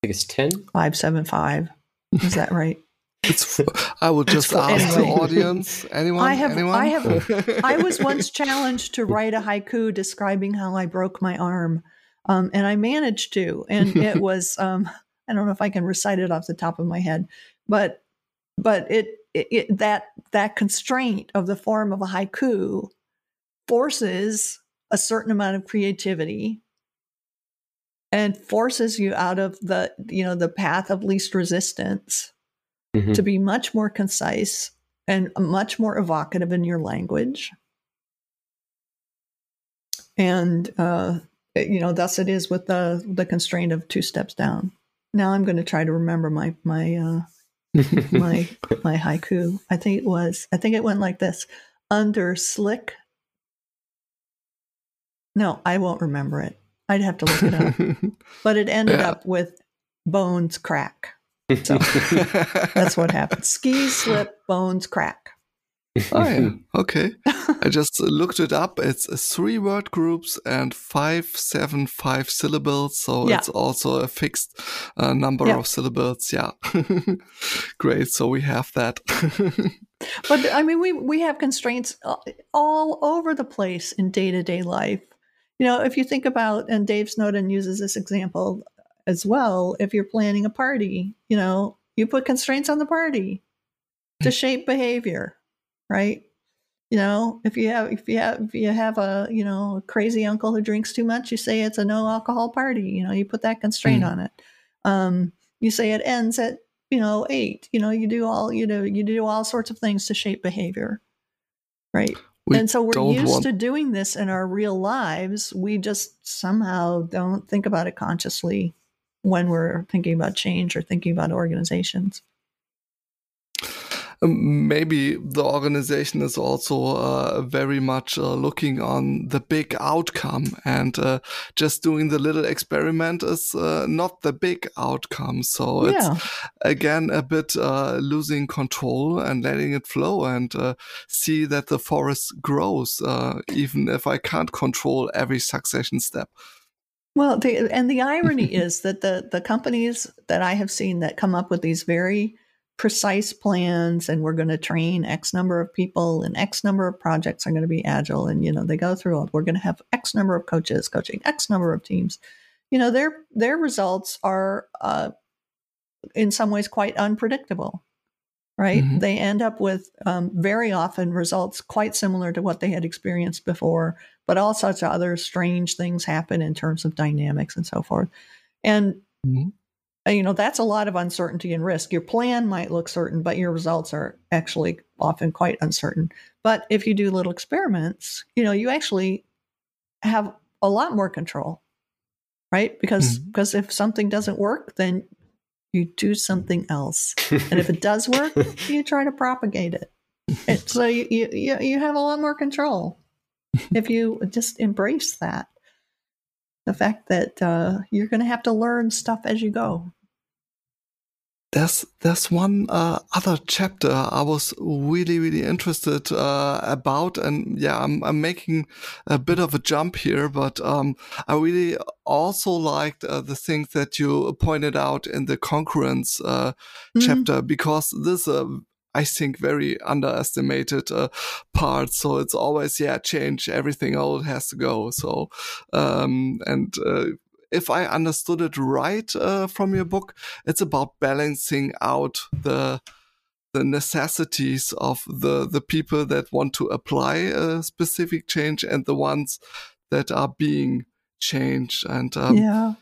I think it's ten. five seven five. Is that right? It's. I would just ask anyway. the audience. Anyone? I have- Anyone? I have- I was once challenged to write a haiku describing how I broke my arm, um, and I managed to. And it was um, I don't know if I can recite it off the top of my head, but but it, it, it that that constraint of the form of a haiku forces a certain amount of creativity and forces you out of the you know the path of least resistance Mhm. to be much more concise and much more evocative in your language. And uh, you know, thus it is with the the constraint of two steps down. Now I'm going to try to remember my my uh, my my haiku. I think it was. I think it went like this: under slick. No, I won't remember it. I'd have to look it up. But it ended Yeah. up with bones crack. So that's what happened. Ski slip, bones crack. Oh yeah. Okay. I just looked it up. It's uh, three word groups and five, seven, five syllables. So Yeah. it's also a fixed uh, number Yeah. of syllables. Yeah. Great. So we have that. But I mean, we we have constraints all- all over the place in day to day life. You know, if you think about, and Dave Snowden uses this example as well. If you're planning a party, you know, you put constraints on the party to shape behavior, right? You know, if you have if you have if you have a you know a crazy uncle who drinks too much, you say it's a no alcohol party. You know, you put that constraint Mm. on it. Um, you say it ends at you know eight. You know, you do all you know you do all sorts of things to shape behavior, right? We and so we're used want- to doing this in our real lives. We just somehow don't think about it consciously when we're thinking about change or thinking about organizations. Um, maybe the organization is also uh, very much uh, looking on the big outcome and uh, just doing the little experiment is uh, not the big outcome. So it's again a bit uh, losing control and letting it flow and uh, see that the forest grows uh, even if i can't control every succession step. Well, the, and the irony is that the the companies that I have seen that come up with these very precise plans and we're going to train X number of people and X number of projects are going to be agile and you know they go through it. We're going to have X number of coaches coaching X number of teams. You know their their results are uh, in some ways quite unpredictable, right? Mhm. They end up with um, very often results quite similar to what they had experienced before, but all sorts of other strange things happen in terms of dynamics and so forth. And Mhm. You know that's a lot of uncertainty and risk. Your plan might look certain, but your results are actually often quite uncertain. But if you do little experiments, you know you actually have a lot more control, right? Because Mhm. because if something doesn't work, then you do something else, and if it does work, you try to propagate it. And so you, you you you have a lot more control if you just embrace that. The fact that uh, you're going to have to learn stuff as you go. There's there's one uh, other chapter I was really really interested uh, about, and yeah, I'm I'm making a bit of a jump here, but um, I really also liked uh, the things that you pointed out in the congruence uh, Mhm. chapter because this. Uh, I think very underestimated uh, part. So it's always yeah, change everything old has to go. So um, and uh, if I understood it right uh, from your book, it's about balancing out the the necessities of the the people that want to apply a specific change and the ones that are being changed. And um, yeah.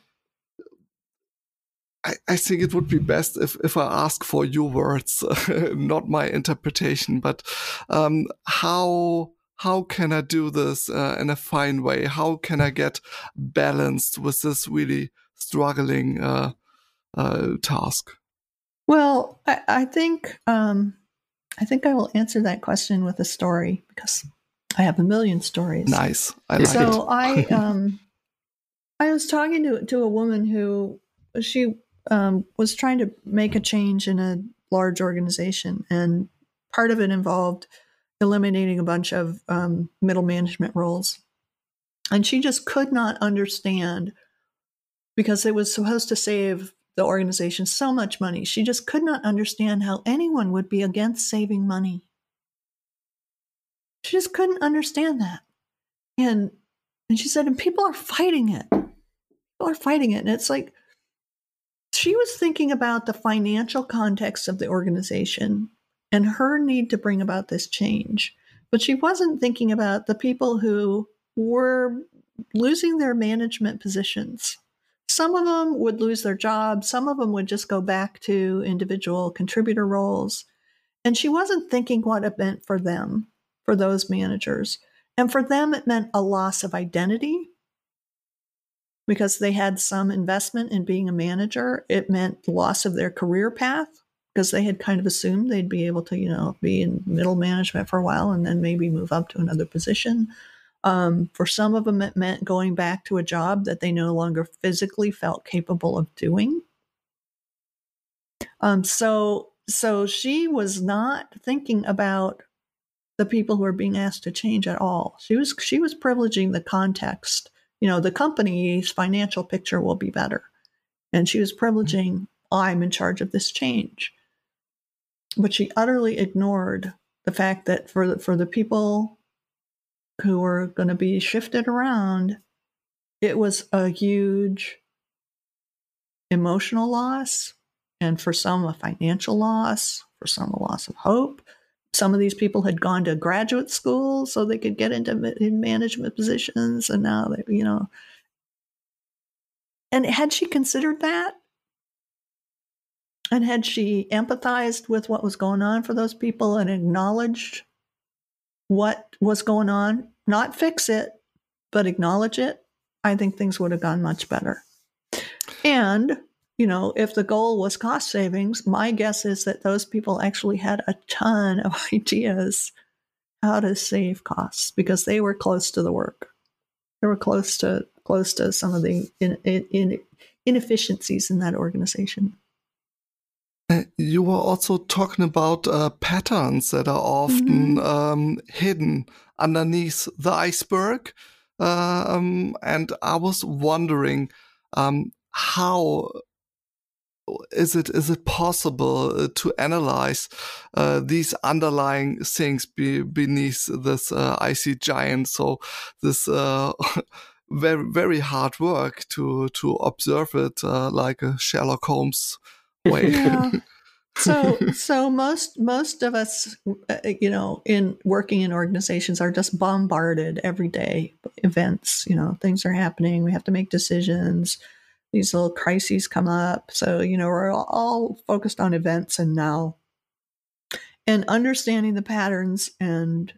I, I think it would be best if, if I ask for your words, not my interpretation, but um, how how can I do this uh, in a fine way? How can I get balanced with this really struggling uh, uh, task? Well, I, I think um, I think I will answer that question with a story because I have a million stories. Nice, I like so it. I um, I was talking to to a woman who she um, was trying to make a change in a large organization, and part of it involved eliminating a bunch of um, middle management roles, and she just could not understand because it was supposed to save the organization so much money. She just could not understand how anyone would be against saving money. She just couldn't understand that. And and she said, and people are fighting it. People are fighting it. And it's like she was thinking about the financial context of the organization and her need to bring about this change. But she wasn't thinking about the people who were losing their management positions some of them would lose their jobs, some of them would just go back to individual contributor roles. And she wasn't thinking what it meant for them, for those managers. And for them, it meant a loss of identity because they had some investment in being a manager. It meant loss of their career path because they had kind of assumed they'd be able to, you know, be in middle management for a while and then maybe move up to another position. Um, for some of them, it meant going back to a job that they no longer physically felt capable of doing. Um, so, so she was not thinking about the people who are being asked to change at all. She was she was privileging the context. You know, the company's financial picture will be better, and she was privileging I'm in charge of this change. But she utterly ignored the fact that for the, for the people who were going to be shifted around, it was a huge emotional loss, and for some, a financial loss, for some, a loss of hope. Some of these people had gone to graduate school so they could get into in management positions, and now they, you know. And had she considered that? And had she empathized with what was going on for those people and acknowledged what was going on, not fix it, but acknowledge it, I think things would have gone much better. And, you know, if the goal was cost savings, my guess is that those people actually had a ton of ideas how to save costs because they were close to the work. They were close to close to some of the in, in, inefficiencies in that organization. Uh, you were also talking about uh, patterns that are often mm-hmm. um, hidden underneath the iceberg. Uh, um, and I was wondering um, how is it is it possible uh, to analyze uh, these underlying things be, beneath this uh, icy giant? So this uh, very very hard work to to observe it uh, like a Sherlock Holmes way. Yeah. so so most most of us uh, you know in working in organizations are just bombarded every day events. You know things are happening. We have to make decisions. These little crises come up. So you know we're all focused on events and now. And understanding the patterns and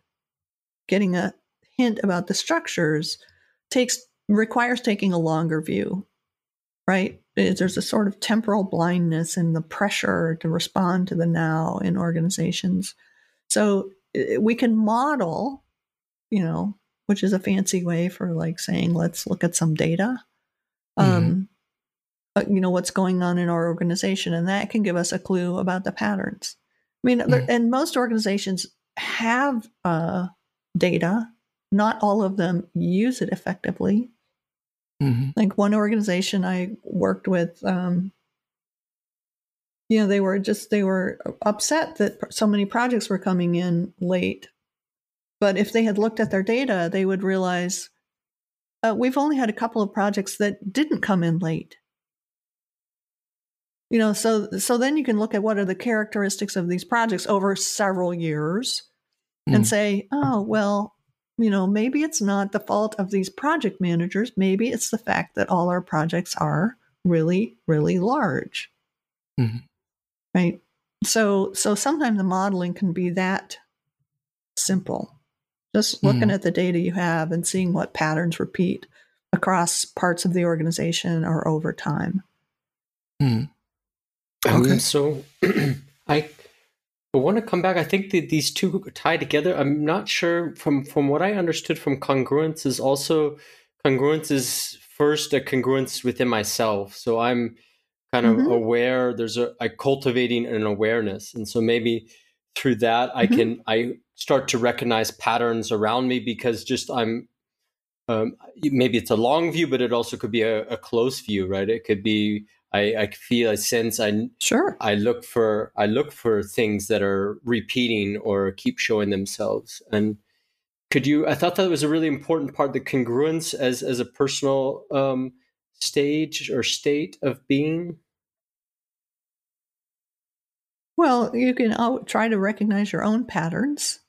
getting a hint about the structures takes requires taking a longer view right there's a sort of temporal blindness and the pressure to respond to the now in organizations. So we can model, you know, which is a fancy way for like saying, let's look at some data. Mm-hmm. Um, you know, what's going on in our organization. And that can give us a clue about the patterns. I mean, mm-hmm. and most organizations have uh, data. Not all of them use it effectively. Mm-hmm. Like one organization I worked with, um, you know, they were just they were upset that so many projects were coming in late. But if they had looked at their data, they would realize uh, we've only had a couple of projects that didn't come in late. You know, so so then you can look at what are the characteristics of these projects over several years and Mm. say, oh, well, you know, maybe it's not the fault of these project managers. Maybe it's the fact that all our projects are really, really large. Mhm. Right. So so sometimes the modeling can be that simple. Just looking Mhm. at the data you have and seeing what patterns repeat across parts of the organization or over time. Mm. Um, Okay. So I want to come back. I think that these two tie together. I'm not sure from from what I understood from congruence is also congruence is first a congruence within myself. So I'm kind of Mhm. aware. There's a I cultivating an awareness, and so maybe through that I Mhm. can I start to recognize patterns around me because just I'm um, maybe it's a long view, but it also could be a, a close view, right? It could be I, I feel, a sense, I Sure. I look for I look for things that are repeating or keep showing themselves. And could you? I thought that was a really important part, the congruence as as a personal um, stage or state of being. Well, you can al- try to recognize your own patterns,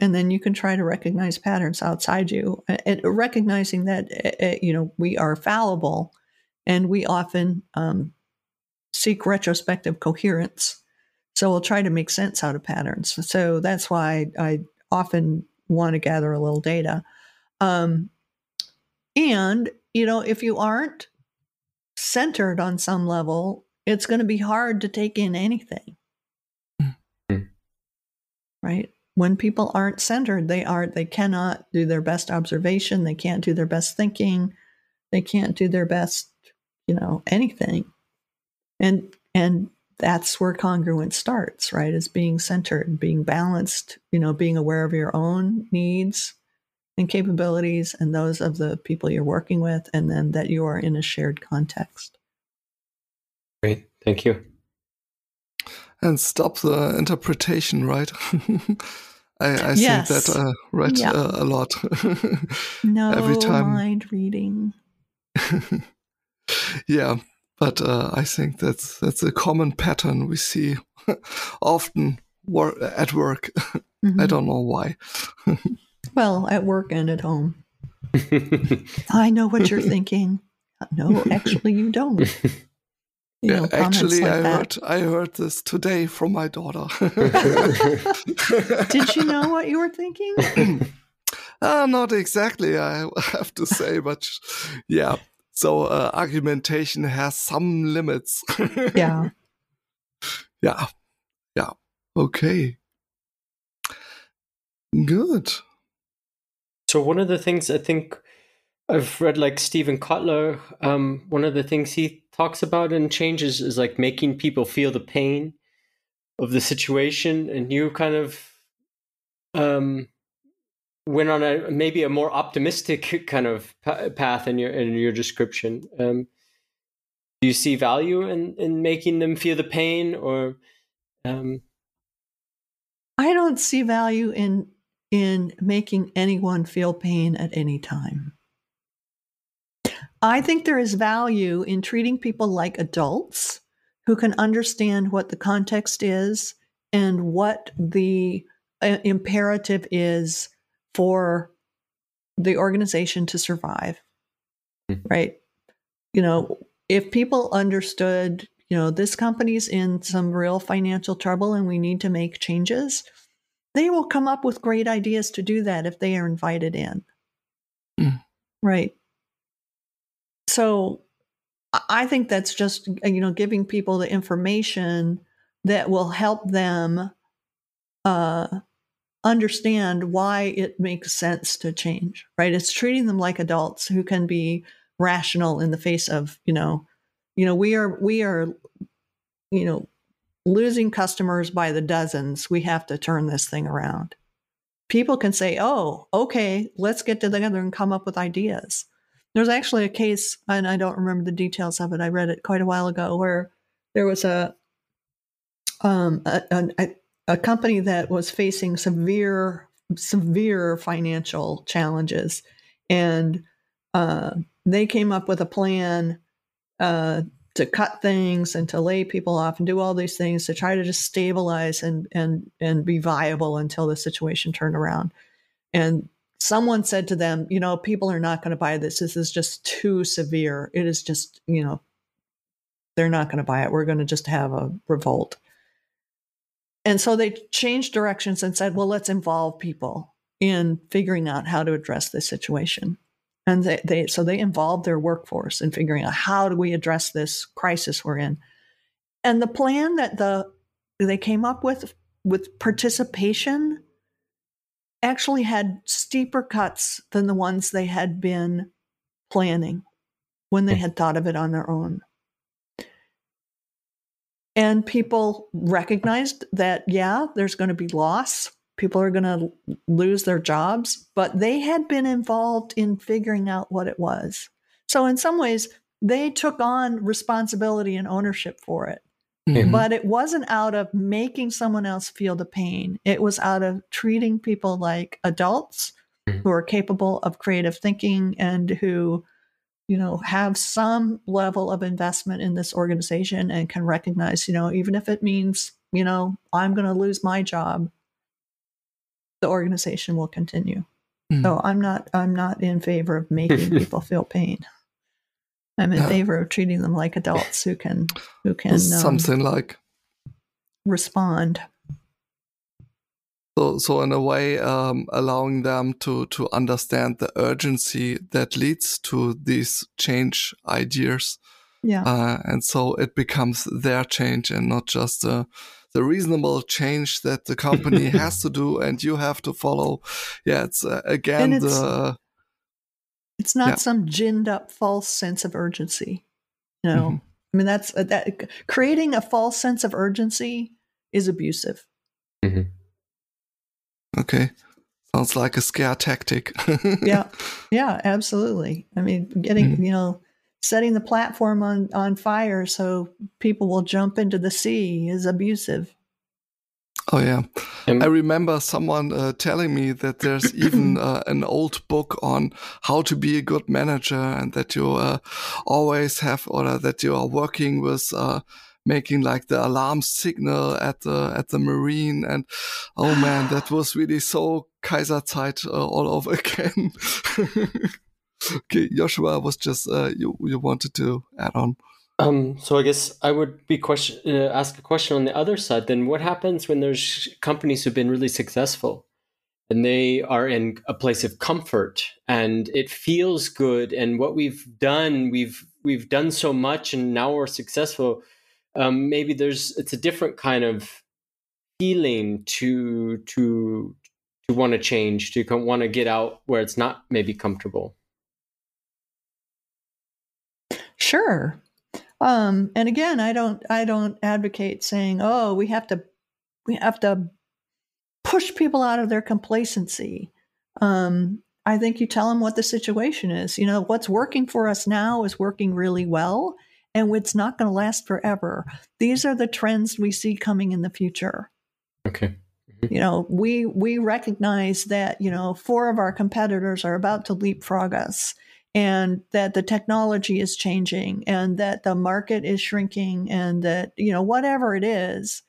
and then you can try to recognize patterns outside you. And recognizing that uh, uh, you know we are fallible, and we often um, seek retrospective coherence. So we'll try to make sense out of patterns. So that's why I often want to gather a little data. Um, and you know, if you aren't centered on some level, it's going to be hard to take in anything right when people aren't centered they aren't they cannot do their best observation they can't do their best thinking they can't do their best you know anything and and that's where congruence starts right is being centered being balanced you know being aware of your own needs and capabilities and those of the people you're working with and then that you are in a shared context Great, thank you. and stop the interpretation, right? I, I Yes. think that uh, read Yeah. uh, a lot. no Every time. mind reading yeah, but uh, I think that's that's a common pattern we see often wor- at work. I Mhm. don't know why. well at work and at home I know what you're thinking. No, actually, you don't. You Yeah, know, actually, like I that. heard I heard this today from my daughter. Did you know what you were thinking? Uh, not exactly, I have to say, but yeah. So uh, argumentation has some limits. Yeah. yeah, yeah. Okay. Good. So one of the things I think I've read, like Stephen Kotler, um, one of the things he talks about in changes is like making people feel the pain of the situation, and you kind of um, went on a maybe a more optimistic kind of path in your in your description. Um, do you see value in in making them feel the pain, or um, I don't see value in in making anyone feel pain at any time. I think there is value in treating people like adults who can understand what the context is and what the uh, imperative is for the organization to survive. Mhm. Right? You know, if people understood, you know, this company's in some real financial trouble and we need to make changes, they will come up with great ideas to do that if they are invited in. Mm. Right. So I- I think that's just, uh, you know, giving people the information that will help them uh, understand why it makes sense to change, right? It's treating them like adults who can be rational in the face of, you know, you know, we are, we are, you know, losing customers by the dozens. We have to turn this thing around. People can say, oh, okay, let's get together and come up with ideas. There's actually a case, and I don't remember the details of it. I read it quite a while ago, where there was a um, a, a, a company that was facing severe severe financial challenges, and uh, they came up with a plan uh, to cut things and to lay people off and do all these things to try to just stabilize and and and be viable until the situation turned around. And someone said to them, you know, people are not going to buy this. This is just too severe. It is just, you know, they're not going to buy it. We're going to just have a revolt. And so they changed directions and said, well, let's involve people in figuring out how to address this situation. And they, they so they involved their workforce in figuring out how do we address this crisis we're in. And the plan that the they came up with with participation actually had steeper cuts than the ones they had been planning when they hmm. had thought of it on their own. And people recognized that, yeah, there's going to be loss. People are going to lose their jobs, but they had been involved in figuring out what it was. So, in some ways, they took on responsibility and ownership for it. Mhm. But it wasn't out of making someone else feel the pain. It was out of treating people like adults Mhm. who are capable of creative thinking and who, you know, have some level of investment in this organization and can recognize, you know, even if it means, you know, I'm going to lose my job, the organization will continue. Mm. So I'm not I'm not in favor of making people feel pain. I'm in Yeah. favor of treating them like adults who can who can um, Something like respond. So. So in a way, um, allowing them to to understand the urgency that leads to these change ideas, Yeah. uh, and so it becomes their change and not just the the reasonable change that the company has to do and you have to follow. Yeah, it's uh, again it's- the it's not yeah. some ginned up false sense of urgency. You know, Mhm. I mean that's uh, that creating a false sense of urgency is abusive. Okay. Sounds like a scare tactic. Yeah. Yeah, absolutely. I mean, getting, you know, setting the platform on on fire so people will jump into the sea is abusive. Oh yeah, Um, I remember someone uh, telling me that there's even uh, an old book on how to be a good manager, and that you uh, always have, or that you are working with uh, making like the alarm signal at the at the marine. And oh man, that was really so Kaiserzeit uh, all over again. okay, Joshua was just uh, you you wanted to add on. Um, so I guess I would be question uh, ask a question on the other side. Then what happens when there's companies who've been really successful and they are in a place of comfort and it feels good and what we've done we've we've done so much and now we're successful. Um, maybe there's it's a different kind of feeling to to to want to change to want to get out where it's not maybe comfortable. Sure. Um, and again, I don't I don't advocate saying, "Oh, we have to we have to push people out of their complacency." Um, I think you tell them what the situation is. You know, what's working for us now is working really well, and it's not going to last forever. These are the trends we see coming in the future Okay. Mm-hmm. you know we we recognize that you know four of our competitors are about to leapfrog us and that the technology is changing and that the market is shrinking and that you know whatever it is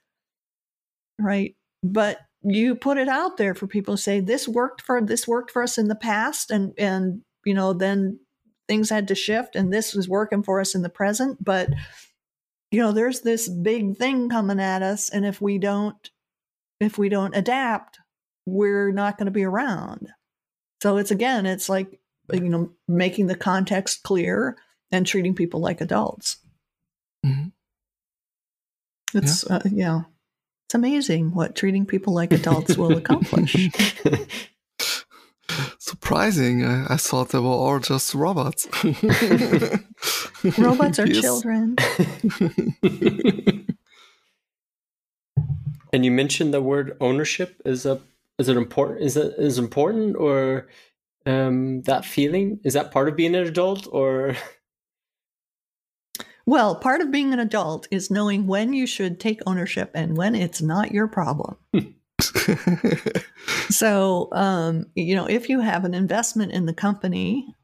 right but you put it out there for people to say this worked for this worked for us in the past and and you know then things had to shift and this was working for us in the present but you know there's this big thing coming at us and if we don't if we don't adapt, we're not going to be around. So it's again, it's like, you know, making the context clear and treating people like adults. Mhm. It's, uh, yeah, it's amazing what treating people like adults will accomplish. Surprising! I, I thought they were all just robots. Robots are children. And you mentioned the word ownership. Is a is it important? Is it is important or um, that feeling is that part of being an adult or Well, part of being an adult is knowing when you should take ownership and when it's not your problem. So, um, you know, if you have an investment in the company,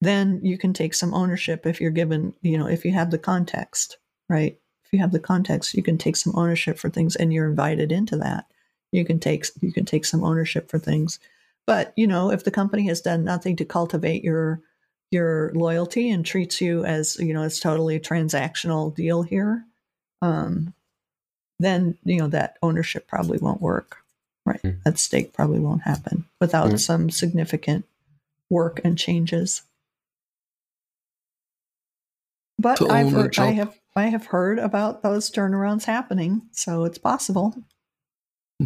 then you can take some ownership if you're given, you know, if you have the context, right? If you have the context, you can take some ownership for things and you're invited into that. You can take you can take some ownership for things. But, you know, if the company has done nothing to cultivate your your loyalty and treats you as, you know, it's totally a transactional deal here, um, then, you know, that ownership probably won't work. Right. Mm. That stake probably won't happen without Mm. some significant work and changes. But I've heard, I have I have heard about those turnarounds happening, so it's possible.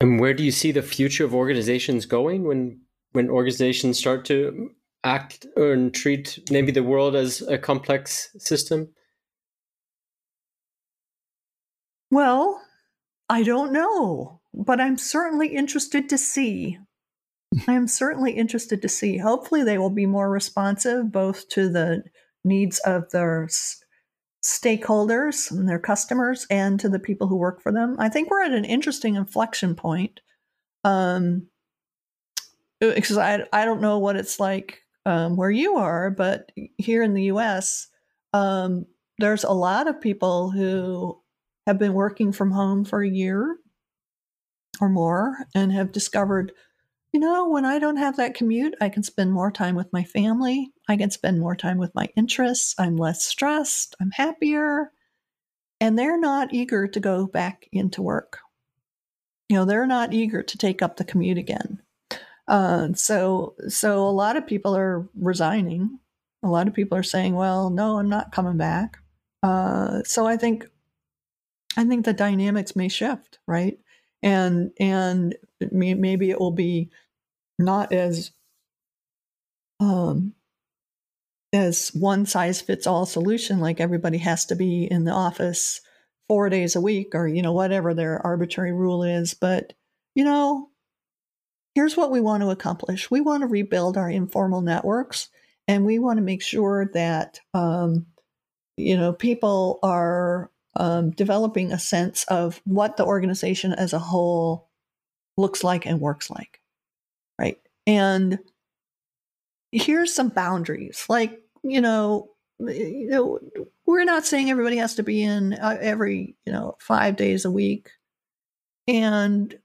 And where do you see the future of organizations going when when organizations start to act and treat maybe the world as a complex system? Well, I don't know, but I'm certainly interested to see. I am certainly interested to see. Hopefully, they will be more responsive both to the needs of their s- stakeholders and their customers and to the people who work for them. I think we're at an interesting inflection point. Um, because I, I don't know what it's like um, where you are, but here in the US, um, there's a lot of people who have been working from home for a year or more and have discovered, you know, when I don't have that commute, I can spend more time with my family. I can spend more time with my interests. I'm less stressed. I'm happier. And they're not eager to go back into work. You know, they're not eager to take up the commute again. Uh, so, so a lot of people are resigning. A lot of people are saying, "Well, no, I'm not coming back." Uh, so I think I think the dynamics may shift, right? And and may, maybe it will be not as um, as one size fits all solution, like everybody has to be in the office four days a week, or you know whatever their arbitrary rule is. But you know, here's what we want to accomplish: we want to rebuild our informal networks, and we want to make sure that um, you know people are um, developing a sense of what the organization as a whole looks like and works like, right? And here's some boundaries, like you know, you know, we're not saying everybody has to be in uh, every you know five days a week, and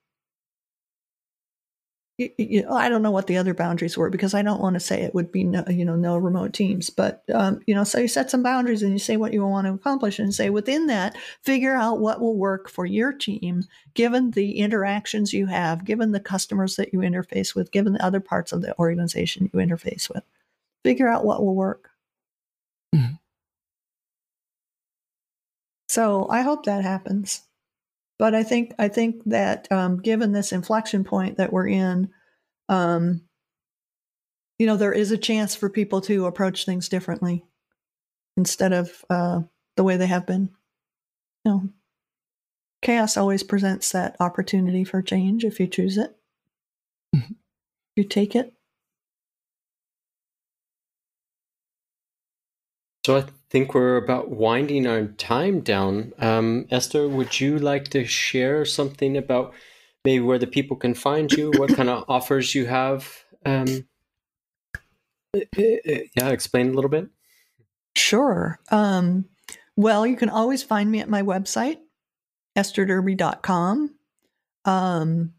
y- y- you I don't know what the other boundaries were because I don't want to say it would be no, you know no remote teams, but um, you know, so you set some boundaries and you say what you want to accomplish, and say within that, figure out what will work for your team, given the interactions you have, given the customers that you interface with, given the other parts of the organization you interface with. Figure out what will work. Mhm. So I hope that happens. But I think I think that um, given this inflection point that we're in, um, you know, there is a chance for people to approach things differently instead of uh, the way they have been. You know, chaos always presents that opportunity for change if you choose it. Mhm. You take it. So I think we're about winding our time down. Um, Esther, would you like to share something about maybe where the people can find you, what kind of offers you have? Um, yeah, explain a little bit. Sure. Um, well, you can always find me at my website, estherderby.com. Um,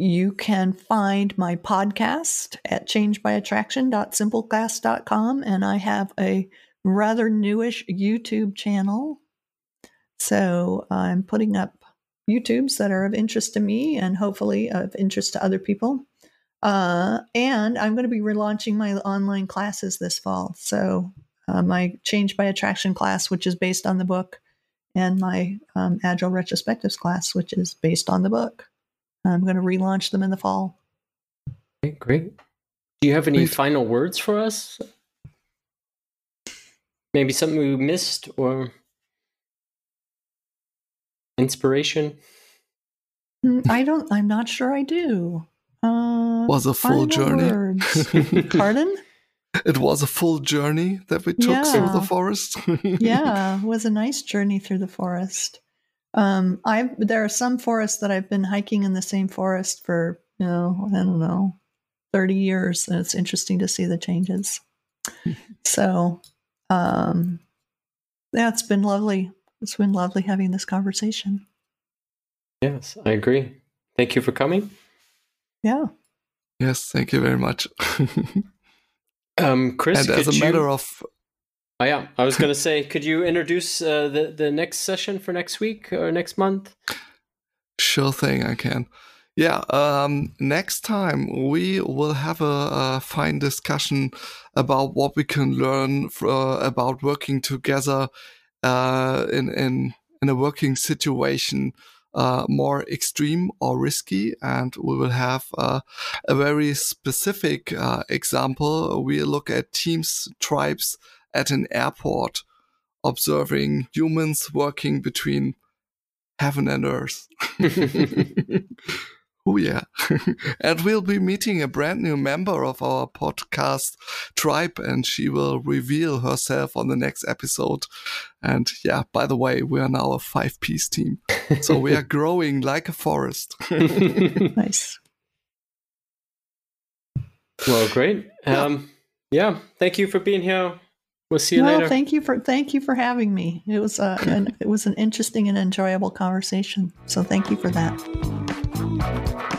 you can find my podcast at changebyattraction.simplecast.com, and I have a rather newish YouTube channel. So I'm putting up YouTubes that are of interest to me and hopefully of interest to other people. Uh, and I'm going to be relaunching my online classes this fall. So uh, my Change by Attraction class, which is based on the book, and my um, Agile Retrospectives class, which is based on the book. I'm going to relaunch them in the fall. Okay, great. Do you have any Great. final words for us? Maybe something we missed or inspiration? Mm, I don't. I'm not sure I do. Uh, Was a full journey. Pardon? It was a full journey that we took through the forest. yeah, it was a nice journey through the forest. Um, I there are some forests that I've been hiking in the same forest for you know, I don't know, 30 years. And it's interesting to see the changes. so, um, yeah, it's been lovely. It's been lovely having this conversation. Yes, I agree. Thank you for coming. Yeah. Yes, thank you very much. um, Chris, and as a you... matter of Oh yeah, I was going to say, could you introduce uh, the the next session for next week or next month? Sure thing, I can. Yeah, um, next time we will have a, a, fine discussion about what we can learn for, uh, about working together uh, in in in a working situation. Uh, more extreme or risky, and we will have uh, a very specific uh, example. We look at teams, tribes, at an airport observing humans working between heaven and earth. oh, yeah. and we'll be meeting a brand new member of our podcast tribe, and she will reveal herself on the next episode. And yeah, by the way, we are now a five piece team. So we are growing like a forest. nice. Well, great. Um, yeah, thank you for being here. We'll see you later. Thank you for thank you for having me. It was uh, an, it was an interesting and enjoyable conversation. So thank you for that.